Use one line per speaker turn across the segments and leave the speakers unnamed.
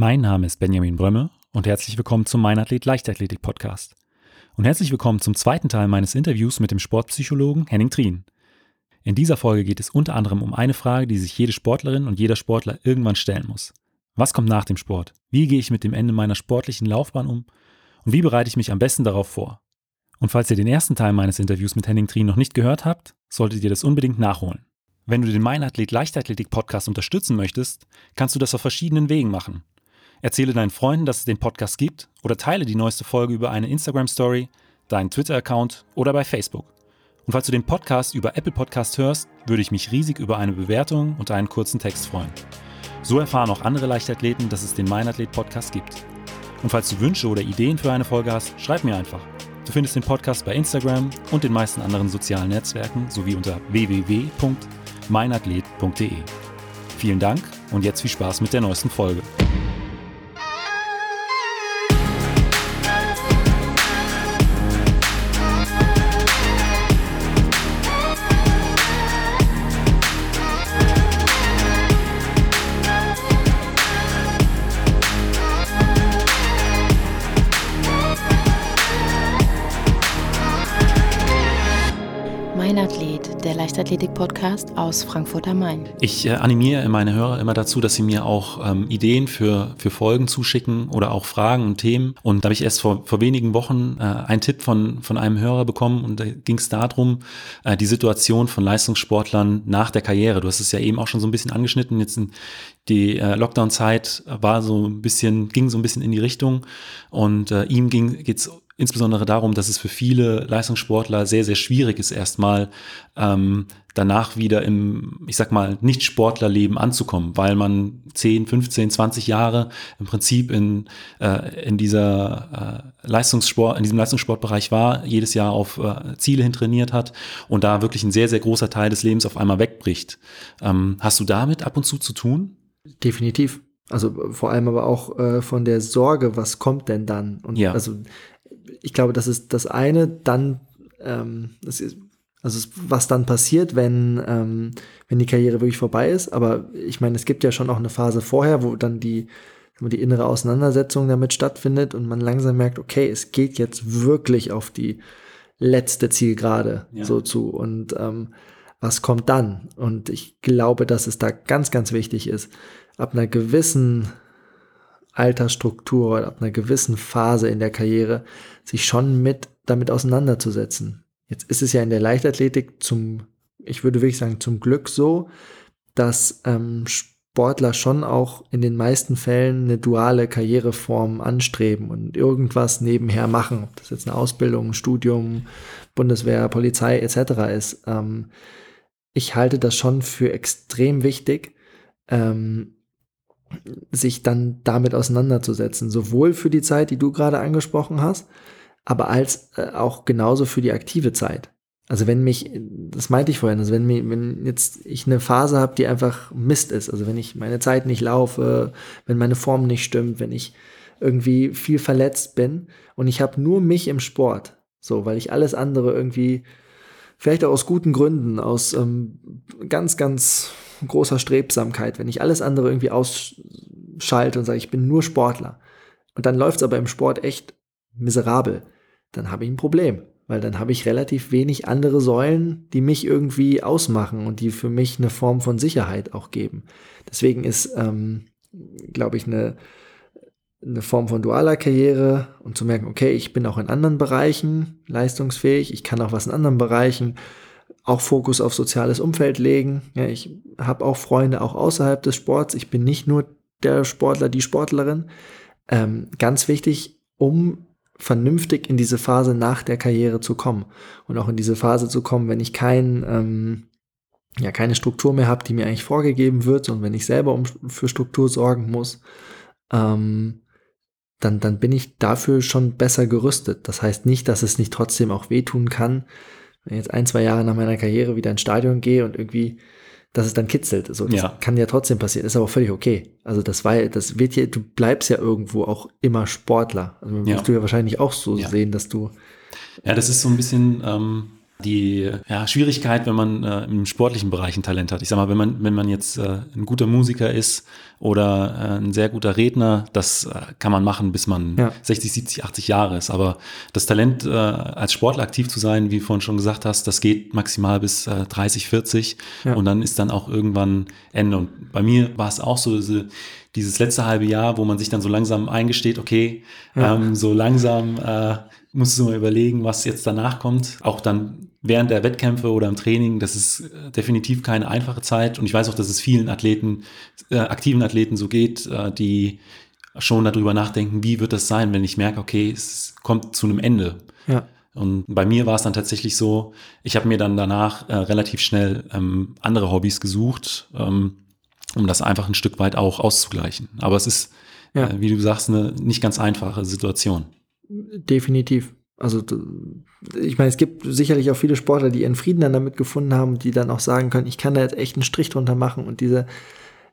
Mein Name ist Benjamin Brömme und herzlich willkommen zum Mein Athlet Leichtathletik Podcast. Und herzlich willkommen zum zweiten Teil meines Interviews mit dem Sportpsychologen Henning Trien. In dieser Folge geht es unter anderem um eine Frage, die sich jede Sportlerin und jeder Sportler irgendwann stellen muss. Was kommt nach dem Sport? Wie gehe ich mit dem Ende meiner sportlichen Laufbahn um? Und wie bereite ich mich am besten darauf vor? Und falls ihr den ersten Teil meines Interviews mit Henning Trien noch nicht gehört habt, solltet ihr das unbedingt nachholen. Wenn du den Mein Athlet Leichtathletik Podcast unterstützen möchtest, kannst du das auf verschiedenen Wegen machen. Erzähle deinen Freunden, dass es den Podcast gibt oder teile die neueste Folge über eine Instagram Story, deinen Twitter-Account oder bei Facebook. Und falls du den Podcast über Apple Podcast hörst, würde ich mich riesig über eine Bewertung und einen kurzen Text freuen. So erfahren auch andere Leichtathleten, dass es den Mein Athlet Podcast gibt. Und falls du Wünsche oder Ideen für eine Folge hast, schreib mir einfach. Du findest den Podcast bei Instagram und den meisten anderen sozialen Netzwerken sowie unter www.meinathlet.de. Vielen Dank und jetzt viel Spaß mit der neuesten Folge.
Leichtathletik-Podcast aus Frankfurt am Main.
Ich äh, animiere meine Hörer immer dazu, dass sie mir auch ähm, Ideen für, für Folgen zuschicken oder auch Fragen und Themen. Und da habe ich erst vor, vor wenigen Wochen äh, einen Tipp von, von einem Hörer bekommen und da ging es darum, äh, die Situation von Leistungssportlern nach der Karriere. Du hast es ja eben auch schon so ein bisschen angeschnitten. Jetzt in die äh, Lockdown-Zeit war so ein bisschen, ging so ein bisschen in die Richtung und äh, ihm ging, geht's insbesondere darum, dass es für viele Leistungssportler sehr, sehr schwierig ist, erstmal ähm, danach wieder im, ich sag mal, Nicht-Sportlerleben anzukommen, weil man 10, 15, 20 Jahre im Prinzip in, äh, in dieser äh, Leistungssport, in diesem Leistungssportbereich war, jedes Jahr auf äh, Ziele hin trainiert hat und da wirklich ein sehr, sehr großer Teil des Lebens auf einmal wegbricht. Ähm, hast du damit ab und zu zu tun?
Definitiv. Also vor allem aber auch äh, von der Sorge, was kommt denn dann? Und ja. also ich glaube, das ist das eine, dann, ähm, das ist, also was dann passiert, wenn, ähm, wenn die Karriere wirklich vorbei ist. Aber ich meine, es gibt ja schon auch eine Phase vorher, wo dann die, die innere Auseinandersetzung damit stattfindet und man langsam merkt, okay, es geht jetzt wirklich auf die letzte Zielgerade ja. so zu. Und ähm, was kommt dann? Und ich glaube, dass es da ganz, ganz wichtig ist, ab einer gewissen Altersstruktur oder ab einer gewissen Phase in der Karriere sich schon mit damit auseinanderzusetzen. Jetzt ist es ja in der Leichtathletik zum, ich würde wirklich sagen, zum Glück so, dass ähm, Sportler schon auch in den meisten Fällen eine duale Karriereform anstreben und irgendwas nebenher machen, ob das jetzt eine Ausbildung, ein Studium, Bundeswehr, Polizei etc. ist. Ähm, ich halte das schon für extrem wichtig, ähm, sich dann damit auseinanderzusetzen, sowohl für die Zeit, die du gerade angesprochen hast, aber als äh, auch genauso für die aktive Zeit. Also wenn mich, das meinte ich vorhin, also wenn, mich, wenn jetzt ich eine Phase habe, die einfach Mist ist, also wenn ich meine Zeit nicht laufe, wenn meine Form nicht stimmt, wenn ich irgendwie viel verletzt bin und ich habe nur mich im Sport, so, weil ich alles andere irgendwie, vielleicht auch aus guten Gründen, aus ähm, ganz, ganz großer Strebsamkeit, wenn ich alles andere irgendwie ausschalte und sage, ich bin nur Sportler und dann läuft es aber im Sport echt miserabel, dann habe ich ein Problem, weil dann habe ich relativ wenig andere Säulen, die mich irgendwie ausmachen und die für mich eine Form von Sicherheit auch geben. Deswegen ist, ähm, glaube ich, eine, eine Form von dualer Karriere und zu merken, okay, ich bin auch in anderen Bereichen leistungsfähig, ich kann auch was in anderen Bereichen auch Fokus auf soziales Umfeld legen. Ja, ich habe auch Freunde auch außerhalb des Sports. Ich bin nicht nur der Sportler, die Sportlerin. Ähm, ganz wichtig, um vernünftig in diese Phase nach der Karriere zu kommen und auch in diese Phase zu kommen, wenn ich kein, ähm, ja, keine Struktur mehr habe, die mir eigentlich vorgegeben wird und wenn ich selber um, für Struktur sorgen muss, ähm, dann, dann bin ich dafür schon besser gerüstet. Das heißt nicht, dass es nicht trotzdem auch wehtun kann, wenn ich jetzt ein, zwei Jahre nach meiner Karriere wieder ins Stadion gehe und irgendwie, dass es dann kitzelt. So, das ja. kann ja trotzdem passieren, ist aber völlig okay. Also das war, das wird hier, du bleibst ja irgendwo auch immer Sportler. Also ja. wirst du ja wahrscheinlich auch so ja. sehen, dass du.
Ja, das ist so ein bisschen, ähm, die ja, Schwierigkeit, wenn man äh, im sportlichen Bereich ein Talent hat. Ich sag mal, wenn man, wenn man jetzt äh, ein guter Musiker ist oder äh, ein sehr guter Redner, das äh, kann man machen, bis man ja. 60, 70, 80 Jahre ist. Aber das Talent, äh, als Sportler aktiv zu sein, wie du vorhin schon gesagt hast, das geht maximal bis äh, 30, 40 ja. und dann ist dann auch irgendwann Ende. Und bei mir war es auch so, diese, dieses letzte halbe Jahr, wo man sich dann so langsam eingesteht, okay, ja. ähm, so langsam äh, musst du mal überlegen, was jetzt danach kommt. Auch dann während der Wettkämpfe oder im Training, das ist äh, definitiv keine einfache Zeit. Und ich weiß auch, dass es vielen Athleten, äh, aktiven Athleten so geht, äh, die schon darüber nachdenken, wie wird das sein, wenn ich merke, okay, es kommt zu einem Ende. Ja. Und bei mir war es dann tatsächlich so, ich habe mir dann danach äh, relativ schnell ähm, andere Hobbys gesucht, ähm, um das einfach ein Stück weit auch auszugleichen. Aber es ist, ja. äh, wie du sagst, eine nicht ganz einfache Situation.
Definitiv. Also ich meine, es gibt sicherlich auch viele Sportler, die ihren Frieden dann damit gefunden haben, die dann auch sagen können, ich kann da jetzt echt einen Strich drunter machen und diese,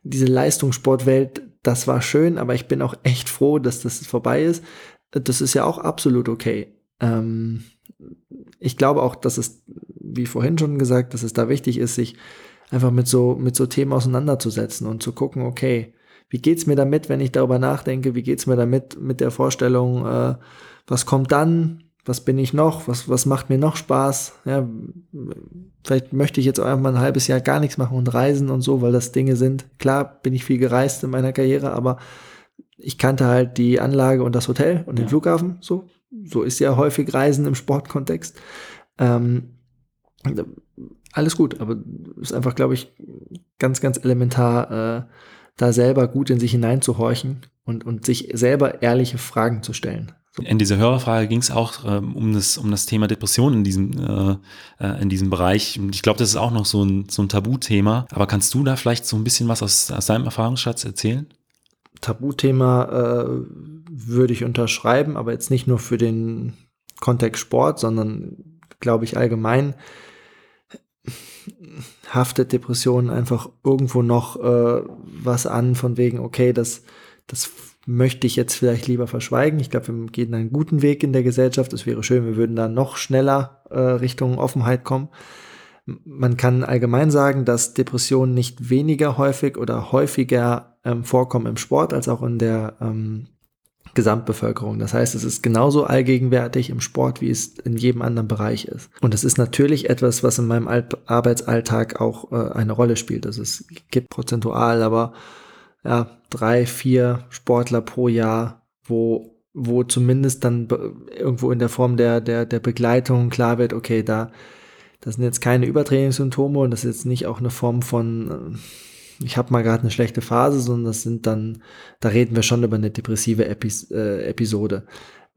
diese Leistungssportwelt, das war schön, aber ich bin auch echt froh, dass das vorbei ist. Das ist ja auch absolut okay. Ähm, ich glaube auch, dass es, wie vorhin schon gesagt, dass es da wichtig ist, sich einfach mit so, mit so Themen auseinanderzusetzen und zu gucken, okay, wie geht's mir damit, wenn ich darüber nachdenke? Wie geht's mir damit mit der Vorstellung, äh, was kommt dann? Was bin ich noch, was, was macht mir noch Spaß. Ja, vielleicht möchte ich jetzt einfach mal ein halbes Jahr gar nichts machen und reisen und so, weil das Dinge sind. Klar bin ich viel gereist in meiner Karriere, aber ich kannte halt die Anlage und das Hotel und den Flughafen. So, so ist ja häufig Reisen im Sportkontext. Ähm, alles gut, aber ist einfach, glaube ich, ganz, ganz elementar, äh, da selber gut in sich hineinzuhorchen und, und sich selber ehrliche Fragen zu stellen.
In dieser Hörerfrage ging es auch ähm, um, das, um das Thema Depression in diesem, äh, äh in diesem Bereich. Ich glaube, das ist auch noch so ein, so ein Tabuthema. Aber kannst du da vielleicht so ein bisschen was aus, aus deinem Erfahrungsschatz erzählen?
Tabuthema äh, würde ich unterschreiben, aber jetzt nicht nur für den Kontext Sport, sondern glaube ich allgemein haftet Depression einfach irgendwo noch äh, was an, von wegen, okay, das, das möchte ich jetzt vielleicht lieber verschweigen. Ich glaube, wir gehen einen guten Weg in der Gesellschaft. Es wäre schön, wir würden da noch schneller äh, Richtung Offenheit kommen. Man kann allgemein sagen, dass Depressionen nicht weniger häufig oder häufiger ähm, vorkommen im Sport als auch in der ähm, Gesamtbevölkerung. Das heißt, es ist genauso allgegenwärtig im Sport, wie es in jedem anderen Bereich ist. Und es ist natürlich etwas, was in meinem Al Arbeitsalltag auch äh, eine Rolle spielt. Also es gibt prozentual, aber ja, drei, vier Sportler pro Jahr, wo, wo zumindest dann irgendwo in der Form der, der, der Begleitung klar wird, okay, da, das sind jetzt keine Übertrainingssymptome und das ist jetzt nicht auch eine Form von, äh, ich habe mal gerade eine schlechte Phase, sondern das sind dann, da reden wir schon über eine depressive Epis äh, Episode.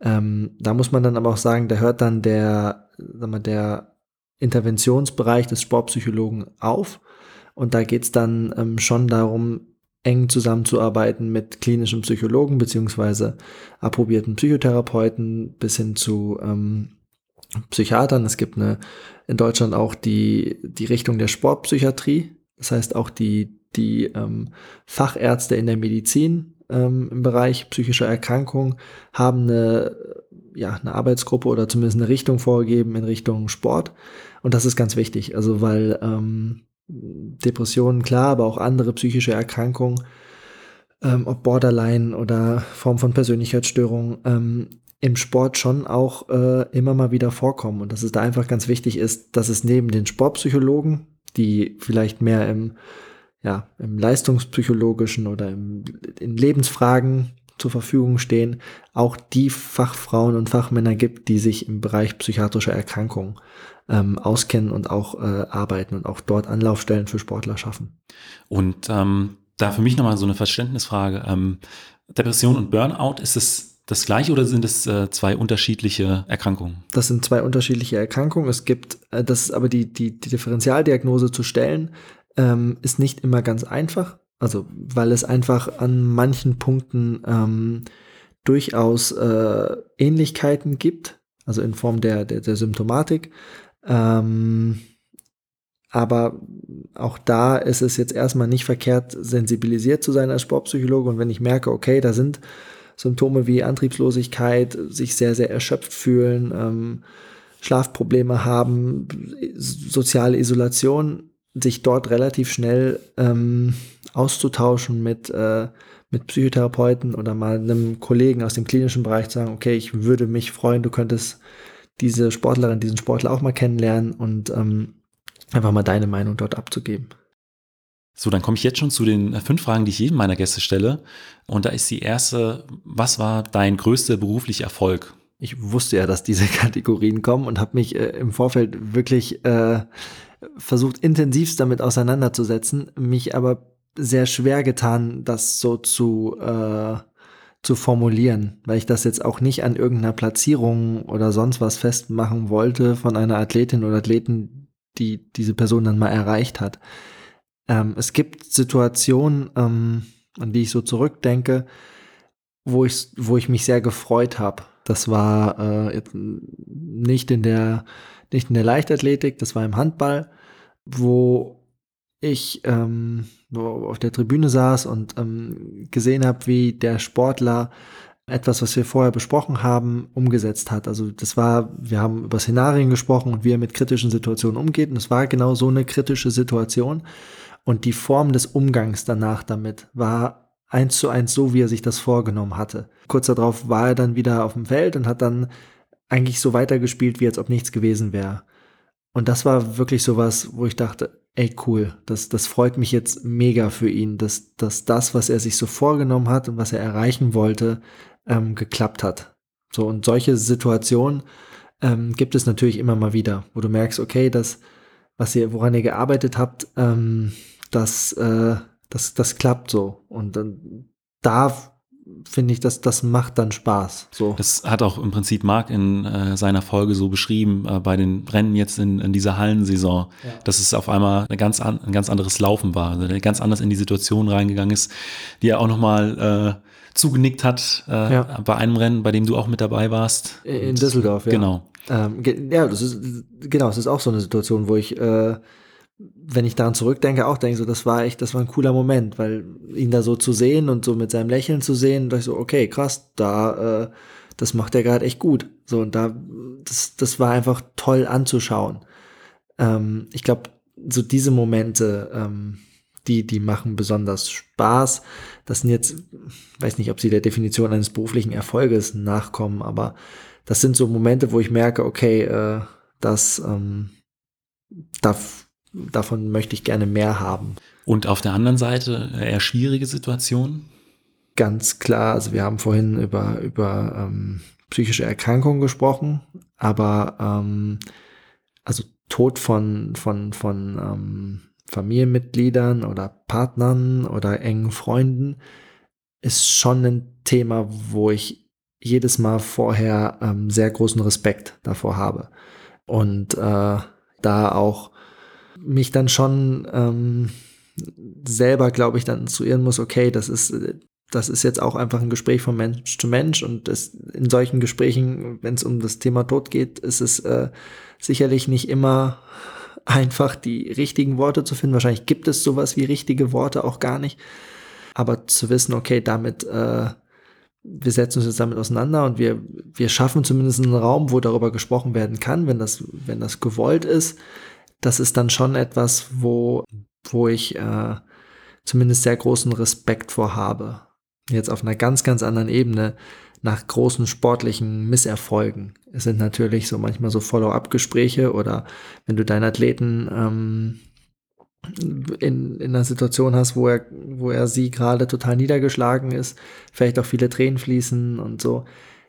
Ähm, da muss man dann aber auch sagen, da hört dann der, sag mal, der Interventionsbereich des Sportpsychologen auf. Und da geht's dann ähm, schon darum, eng zusammenzuarbeiten mit klinischen Psychologen beziehungsweise approbierten Psychotherapeuten bis hin zu ähm, Psychiatern. Es gibt eine, in Deutschland auch die, die Richtung der Sportpsychiatrie. Das heißt auch die, die ähm, Fachärzte in der Medizin ähm, im Bereich psychischer Erkrankung haben eine, ja, eine Arbeitsgruppe oder zumindest eine Richtung vorgegeben in Richtung Sport. Und das ist ganz wichtig. Also weil ähm, Depressionen, klar, aber auch andere psychische Erkrankungen, ähm, ob Borderline oder Form von Persönlichkeitsstörung, ähm, im Sport schon auch äh, immer mal wieder vorkommen. Und dass es da einfach ganz wichtig ist, dass es neben den Sportpsychologen, die vielleicht mehr im, ja, im leistungspsychologischen oder im, in Lebensfragen zur Verfügung stehen, auch die Fachfrauen und Fachmänner gibt, die sich im Bereich psychiatrischer Erkrankungen ähm, auskennen und auch äh, arbeiten und auch dort Anlaufstellen für Sportler schaffen.
Und ähm, da für mich nochmal so eine Verständnisfrage. Ähm, Depression und Burnout, ist es das gleiche oder sind es äh, zwei unterschiedliche Erkrankungen?
Das sind zwei unterschiedliche Erkrankungen. Es gibt, äh, das ist aber die, die, die Differentialdiagnose zu stellen, ähm, ist nicht immer ganz einfach. Also, weil es einfach an manchen Punkten ähm, durchaus äh, Ähnlichkeiten gibt, also in Form der, der, der Symptomatik. Ähm, aber auch da ist es jetzt erstmal nicht verkehrt, sensibilisiert zu sein als Sportpsychologe. Und wenn ich merke, okay, da sind Symptome wie Antriebslosigkeit, sich sehr, sehr erschöpft fühlen, ähm, Schlafprobleme haben, soziale Isolation, sich dort relativ schnell ähm, auszutauschen mit, äh, mit Psychotherapeuten oder mal einem Kollegen aus dem klinischen Bereich zu sagen, okay, ich würde mich freuen, du könntest diese Sportlerin, diesen Sportler auch mal kennenlernen und ähm, einfach mal deine Meinung dort abzugeben.
So, dann komme ich jetzt schon zu den äh, fünf Fragen, die ich jedem meiner Gäste stelle. Und da ist die erste, was war dein größter beruflicher Erfolg?
Ich wusste ja, dass diese Kategorien kommen und habe mich äh, im Vorfeld wirklich äh, versucht, intensivst damit auseinanderzusetzen, mich aber sehr schwer getan, das so zu, äh, zu formulieren, weil ich das jetzt auch nicht an irgendeiner Platzierung oder sonst was festmachen wollte von einer Athletin oder Athleten, die diese Person dann mal erreicht hat. Ähm, es gibt Situationen, ähm, an die ich so zurückdenke, wo ich, wo ich mich sehr gefreut habe. Das war äh, nicht in der nicht in der Leichtathletik, das war im Handball, wo ich ähm, auf der Tribüne saß und ähm, gesehen habe, wie der Sportler etwas, was wir vorher besprochen haben, umgesetzt hat. Also das war, wir haben über Szenarien gesprochen und wie er mit kritischen Situationen umgeht. Und es war genau so eine kritische Situation. Und die Form des Umgangs danach damit war eins zu eins so, wie er sich das vorgenommen hatte. Kurz darauf war er dann wieder auf dem Feld und hat dann eigentlich so weitergespielt, wie als ob nichts gewesen wäre. Und das war wirklich so was, wo ich dachte, ey cool, das, das freut mich jetzt mega für ihn, dass, dass das, was er sich so vorgenommen hat und was er erreichen wollte, ähm, geklappt hat. So, und solche Situationen ähm, gibt es natürlich immer mal wieder, wo du merkst, okay, das, was ihr, woran ihr gearbeitet habt, ähm, das, äh, das, das klappt so. Und dann da finde ich, dass das macht dann Spaß. So.
Das hat auch im Prinzip Marc in äh, seiner Folge so beschrieben, äh, bei den Rennen jetzt in, in dieser Hallensaison, ja. dass es auf einmal eine ganz an, ein ganz anderes Laufen war, also der ganz anders in die Situation reingegangen ist, die er auch nochmal äh, zugenickt hat äh, ja. bei einem Rennen, bei dem du auch mit dabei warst.
In Düsseldorf, ja.
Genau.
Ähm, ja, das ist, genau, es ist auch so eine Situation, wo ich äh, wenn ich daran zurückdenke, auch denke so, das war echt, das war ein cooler Moment, weil ihn da so zu sehen und so mit seinem Lächeln zu sehen, dachte ich so, okay, krass, da, äh, das macht er gerade echt gut. So, und da, das, das war einfach toll anzuschauen. Ähm, ich glaube, so diese Momente, ähm, die, die machen besonders Spaß. Das sind jetzt, weiß nicht, ob sie der Definition eines beruflichen Erfolges nachkommen, aber das sind so Momente, wo ich merke, okay, äh, das, ähm, da davon möchte ich gerne mehr haben.
Und auf der anderen Seite eher schwierige Situationen?
Ganz klar, also wir haben vorhin über, über ähm, psychische Erkrankungen gesprochen, aber ähm, also Tod von, von, von ähm, Familienmitgliedern oder Partnern oder engen Freunden ist schon ein Thema, wo ich jedes Mal vorher ähm, sehr großen Respekt davor habe. Und äh, da auch mich dann schon ähm, selber, glaube ich, dann instruieren muss, okay, das ist, das ist jetzt auch einfach ein Gespräch von Mensch zu Mensch und es, in solchen Gesprächen, wenn es um das Thema Tod geht, ist es äh, sicherlich nicht immer einfach die richtigen Worte zu finden. Wahrscheinlich gibt es sowas wie richtige Worte auch gar nicht. Aber zu wissen, okay, damit, äh, wir setzen uns jetzt damit auseinander und wir, wir schaffen zumindest einen Raum, wo darüber gesprochen werden kann, wenn das, wenn das gewollt ist das ist dann schon etwas, wo, wo ich äh, zumindest sehr großen Respekt vor habe. Jetzt auf einer ganz, ganz anderen Ebene nach großen sportlichen Misserfolgen. Es sind natürlich so manchmal so Follow-up-Gespräche oder wenn du deinen Athleten ähm, in, in einer Situation hast, wo er, wo er sie gerade total niedergeschlagen ist, vielleicht auch viele Tränen fließen und so.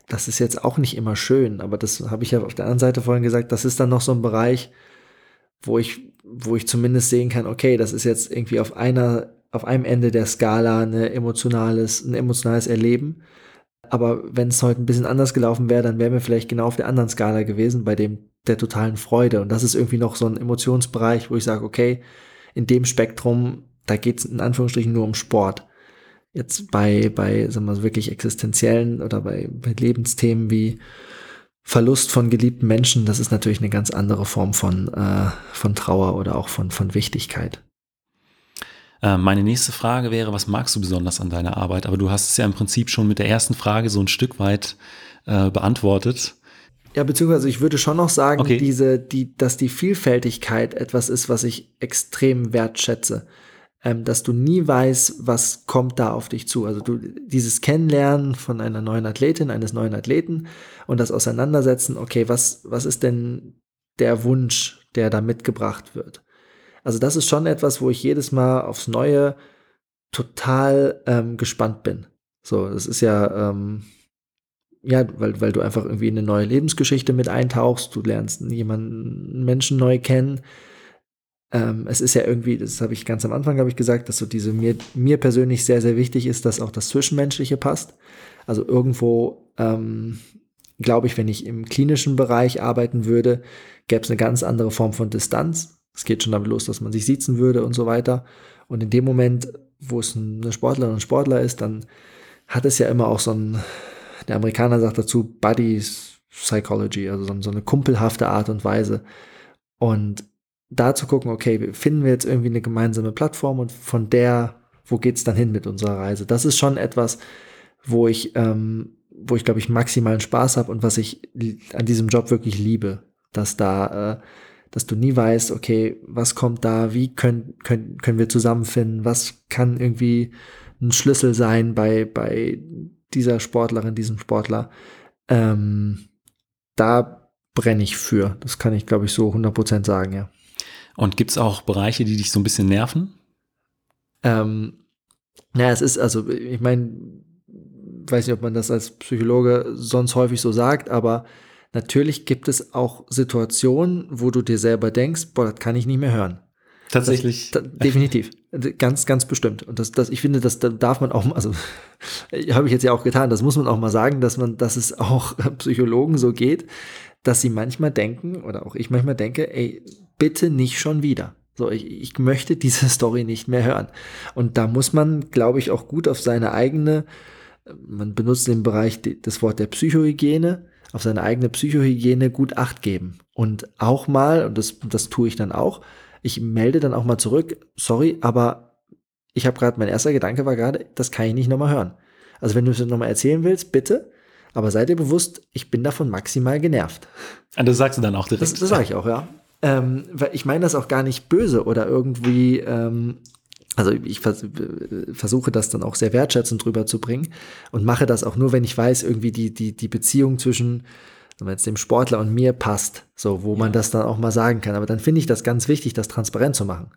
Das ist jetzt auch nicht immer schön, aber das habe ich ja auf der anderen Seite vorhin gesagt, das ist dann noch so ein Bereich, wo ich, wo ich zumindest sehen kann, okay, das ist jetzt irgendwie auf einer, auf einem Ende der Skala eine emotionales, ein emotionales Erleben. Aber wenn es heute ein bisschen anders gelaufen wäre, dann wären wir vielleicht genau auf der anderen Skala gewesen, bei dem der totalen Freude. Und das ist irgendwie noch so ein Emotionsbereich, wo ich sage, okay, in dem Spektrum, da geht es in Anführungsstrichen nur um Sport. Jetzt bei, bei, sagen wir mal, wirklich existenziellen oder bei, bei Lebensthemen wie Verlust von geliebten Menschen, das ist natürlich eine ganz andere Form von, äh, von Trauer oder auch von, von Wichtigkeit.
Äh, meine nächste Frage wäre, was magst du besonders an deiner Arbeit? Aber du hast es ja im Prinzip schon mit der ersten Frage so ein Stück weit äh, beantwortet.
Ja, beziehungsweise ich würde schon noch sagen, okay. diese, die, dass die Vielfältigkeit etwas ist, was ich extrem wertschätze. Ähm, dass du nie weißt, was kommt da auf dich zu. Also du, dieses Kennenlernen von einer neuen Athletin, eines neuen Athleten und das Auseinandersetzen, okay, was, was ist denn der Wunsch, der da mitgebracht wird? Also das ist schon etwas, wo ich jedes Mal aufs Neue total ähm, gespannt bin. So, das ist ja, ähm, ja, weil, weil du einfach irgendwie in eine neue Lebensgeschichte mit eintauchst, du lernst jemanden, Menschen neu kennen. Ähm, es ist ja irgendwie, das habe ich ganz am Anfang, habe ich gesagt, dass so diese mir, mir persönlich sehr, sehr wichtig ist, dass auch das Zwischenmenschliche passt. Also irgendwo, ähm, glaube ich, wenn ich im klinischen Bereich arbeiten würde, gäbe es eine ganz andere Form von Distanz. Es geht schon damit los, dass man sich sitzen würde und so weiter. Und in dem Moment, wo es eine Sportlerin und Sportler ist, dann hat es ja immer auch so ein, der Amerikaner sagt dazu Buddy Psychology, also so, so eine kumpelhafte Art und Weise. Und da zu gucken, okay, finden wir jetzt irgendwie eine gemeinsame Plattform und von der, wo geht's dann hin mit unserer Reise? Das ist schon etwas, wo ich, ähm, wo ich glaube ich maximalen Spaß habe und was ich an diesem Job wirklich liebe, dass da, äh, dass du nie weißt, okay, was kommt da, wie können, können, können wir zusammenfinden, was kann irgendwie ein Schlüssel sein bei, bei dieser Sportlerin, diesem Sportler. Ähm, da brenne ich für. Das kann ich, glaube ich, so 100% sagen, ja.
Und gibt es auch Bereiche, die dich so ein bisschen nerven?
Ähm, ja, es ist, also, ich meine, weiß nicht, ob man das als Psychologe sonst häufig so sagt, aber natürlich gibt es auch Situationen, wo du dir selber denkst, boah, das kann ich nicht mehr hören.
Tatsächlich.
Das, da, definitiv. Ganz, ganz bestimmt. Und das, das, ich finde, das, da darf man auch, also habe ich jetzt ja auch getan, das muss man auch mal sagen, dass man, dass es auch Psychologen so geht, dass sie manchmal denken, oder auch ich manchmal denke, ey, bitte nicht schon wieder. So, ich, ich möchte diese Story nicht mehr hören. Und da muss man, glaube ich, auch gut auf seine eigene, man benutzt den Bereich das Wort der Psychohygiene, auf seine eigene Psychohygiene gut Acht geben. Und auch mal, und das, das tue ich dann auch, ich melde dann auch mal zurück, sorry, aber ich habe gerade, mein erster Gedanke war gerade, das kann ich nicht nochmal hören. Also wenn du es nochmal erzählen willst, bitte, aber seid ihr bewusst, ich bin davon maximal genervt.
Und das sagst du dann auch direkt.
Das, das sage ich auch, ja. Ähm, weil ich meine das auch gar nicht böse oder irgendwie, ähm, also ich vers versuche das dann auch sehr wertschätzend drüber zu bringen und mache das auch nur, wenn ich weiß, irgendwie die, die, die Beziehung zwischen wenn es dem Sportler und mir passt, so, wo ja. man das dann auch mal sagen kann. Aber dann finde ich das ganz wichtig, das transparent zu machen.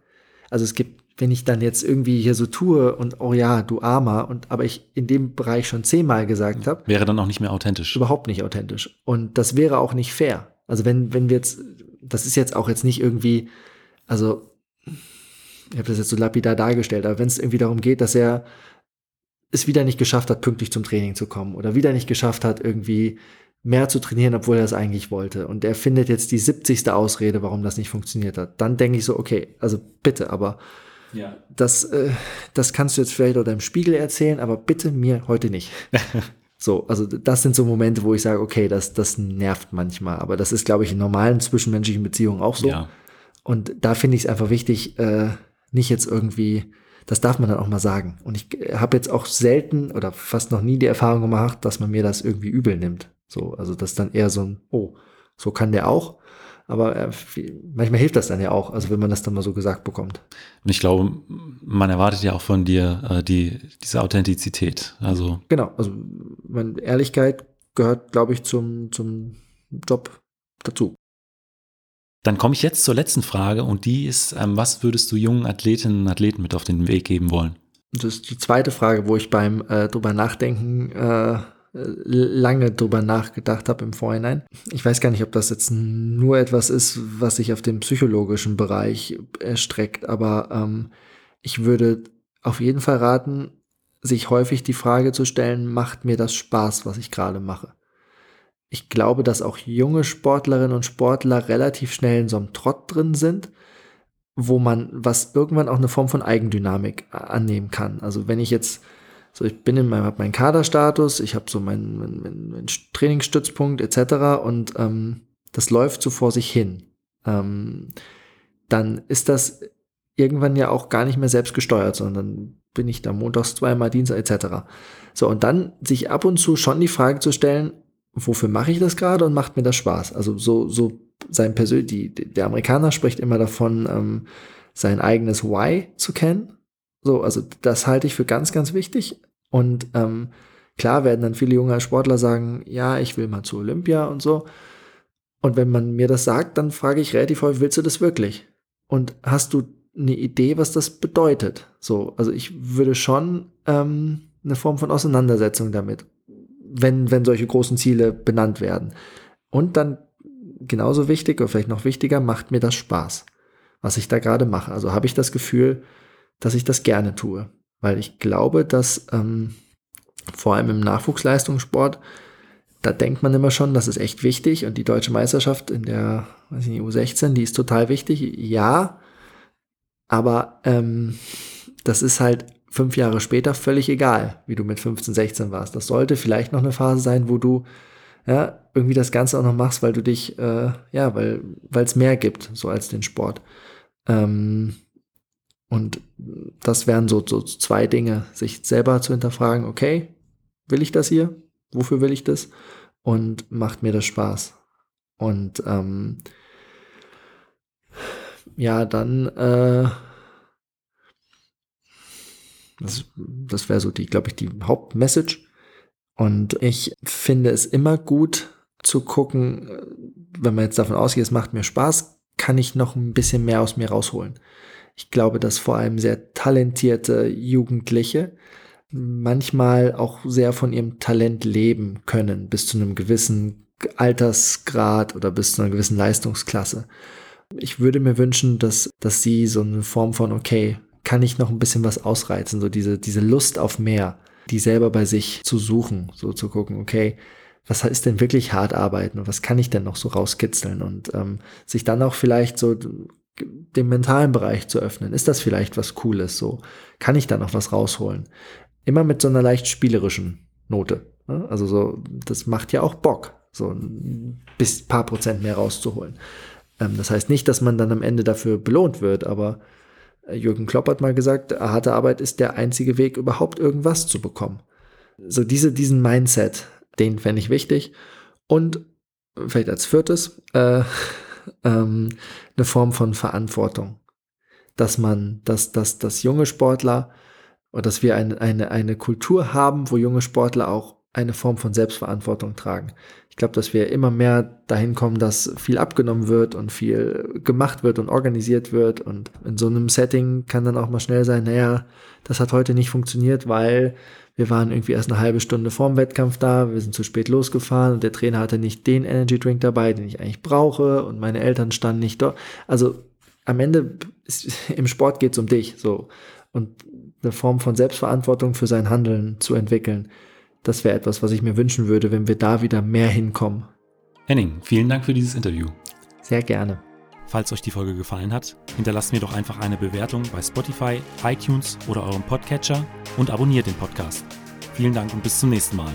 Also es gibt, wenn ich dann jetzt irgendwie hier so tue und oh ja, du Armer, und aber ich in dem Bereich schon zehnmal gesagt habe.
Wäre dann auch nicht mehr authentisch.
Überhaupt nicht authentisch. Und das wäre auch nicht fair. Also wenn, wenn wir jetzt, das ist jetzt auch jetzt nicht irgendwie, also ich habe das jetzt so lapidar dargestellt, aber wenn es irgendwie darum geht, dass er es wieder nicht geschafft hat, pünktlich zum Training zu kommen oder wieder nicht geschafft hat, irgendwie mehr zu trainieren, obwohl er es eigentlich wollte. Und er findet jetzt die 70. Ausrede, warum das nicht funktioniert hat. Dann denke ich so, okay, also bitte, aber ja. das, äh, das kannst du jetzt vielleicht oder im Spiegel erzählen, aber bitte mir heute nicht. so, also das sind so Momente, wo ich sage, okay, das, das nervt manchmal. Aber das ist, glaube ich, in normalen zwischenmenschlichen Beziehungen auch so. Ja. Und da finde ich es einfach wichtig, äh, nicht jetzt irgendwie, das darf man dann auch mal sagen. Und ich äh, habe jetzt auch selten oder fast noch nie die Erfahrung gemacht, dass man mir das irgendwie übel nimmt. So, also das ist dann eher so ein, oh, so kann der auch. Aber äh, manchmal hilft das dann ja auch, also wenn man das dann mal so gesagt bekommt.
Und ich glaube, man erwartet ja auch von dir äh, die, diese Authentizität. Also
genau, also meine Ehrlichkeit gehört, glaube ich, zum, zum Job dazu.
Dann komme ich jetzt zur letzten Frage und die ist, ähm, was würdest du jungen Athletinnen und Athleten mit auf den Weg geben wollen?
Das ist die zweite Frage, wo ich beim äh, drüber nachdenken äh, lange drüber nachgedacht habe im Vorhinein. Ich weiß gar nicht, ob das jetzt nur etwas ist, was sich auf den psychologischen Bereich erstreckt, aber ähm, ich würde auf jeden Fall raten, sich häufig die Frage zu stellen, macht mir das Spaß, was ich gerade mache? Ich glaube, dass auch junge Sportlerinnen und Sportler relativ schnell in so einem Trott drin sind, wo man was irgendwann auch eine Form von Eigendynamik annehmen kann. Also wenn ich jetzt so, ich bin in meinem, hab meinen Kaderstatus, ich habe so meinen, meinen, meinen Trainingsstützpunkt etc. und ähm, das läuft so vor sich hin. Ähm, dann ist das irgendwann ja auch gar nicht mehr selbst gesteuert, sondern bin ich da montags zweimal, Dienstag etc. So, und dann sich ab und zu schon die Frage zu stellen, wofür mache ich das gerade und macht mir das Spaß? Also so, so sein persönlich, der Amerikaner spricht immer davon, ähm, sein eigenes Why zu kennen. So, also das halte ich für ganz, ganz wichtig. Und ähm, klar werden dann viele junge Sportler sagen, ja, ich will mal zu Olympia und so. Und wenn man mir das sagt, dann frage ich relativ häufig, willst du das wirklich? Und hast du eine Idee, was das bedeutet? So, also ich würde schon ähm, eine Form von Auseinandersetzung damit, wenn, wenn solche großen Ziele benannt werden. Und dann genauso wichtig oder vielleicht noch wichtiger, macht mir das Spaß, was ich da gerade mache. Also habe ich das Gefühl, dass ich das gerne tue, weil ich glaube, dass ähm, vor allem im Nachwuchsleistungssport, da denkt man immer schon, das ist echt wichtig und die deutsche Meisterschaft in der weiß ich nicht, U16, die ist total wichtig. Ja, aber ähm, das ist halt fünf Jahre später völlig egal, wie du mit 15, 16 warst. Das sollte vielleicht noch eine Phase sein, wo du ja, irgendwie das Ganze auch noch machst, weil du dich, äh, ja, weil es mehr gibt, so als den Sport. Ähm, und das wären so, so zwei Dinge, sich selber zu hinterfragen, okay, will ich das hier? Wofür will ich das? Und macht mir das Spaß? Und ähm, ja, dann äh, das, das wäre so die, glaube ich, die Hauptmessage. Und ich finde es immer gut zu gucken, wenn man jetzt davon ausgeht, es macht mir Spaß, kann ich noch ein bisschen mehr aus mir rausholen. Ich glaube, dass vor allem sehr talentierte Jugendliche manchmal auch sehr von ihrem Talent leben können, bis zu einem gewissen Altersgrad oder bis zu einer gewissen Leistungsklasse. Ich würde mir wünschen, dass, dass sie so eine Form von, okay, kann ich noch ein bisschen was ausreizen, so diese, diese Lust auf mehr die selber bei sich zu suchen, so zu gucken, okay, was ist denn wirklich hart arbeiten und was kann ich denn noch so rauskitzeln und ähm, sich dann auch vielleicht so dem mentalen Bereich zu öffnen. Ist das vielleicht was Cooles? So kann ich da noch was rausholen? Immer mit so einer leicht spielerischen Note. Ne? Also so, das macht ja auch Bock, so ein paar Prozent mehr rauszuholen. Ähm, das heißt nicht, dass man dann am Ende dafür belohnt wird, aber Jürgen Klopp hat mal gesagt, harte Arbeit ist der einzige Weg, überhaupt irgendwas zu bekommen. So diese, diesen Mindset, den fände ich wichtig. Und vielleicht als viertes, äh, ähm, eine Form von Verantwortung. Dass man, dass, dass, dass junge Sportler oder dass wir eine, eine, eine Kultur haben, wo junge Sportler auch eine Form von Selbstverantwortung tragen. Ich glaube, dass wir immer mehr dahin kommen, dass viel abgenommen wird und viel gemacht wird und organisiert wird. Und in so einem Setting kann dann auch mal schnell sein, naja, das hat heute nicht funktioniert, weil wir waren irgendwie erst eine halbe Stunde vorm Wettkampf da, wir sind zu spät losgefahren und der Trainer hatte nicht den Energy Drink dabei, den ich eigentlich brauche und meine Eltern standen nicht dort. Also am Ende ist, im Sport geht es um dich, so. Und eine Form von Selbstverantwortung für sein Handeln zu entwickeln das wäre etwas, was ich mir wünschen würde, wenn wir da wieder mehr hinkommen.
Henning, vielen Dank für dieses Interview.
Sehr gerne.
Falls euch die Folge gefallen hat, hinterlasst mir doch einfach eine Bewertung bei Spotify, iTunes oder eurem Podcatcher und abonniert den Podcast. Vielen Dank und bis zum nächsten Mal.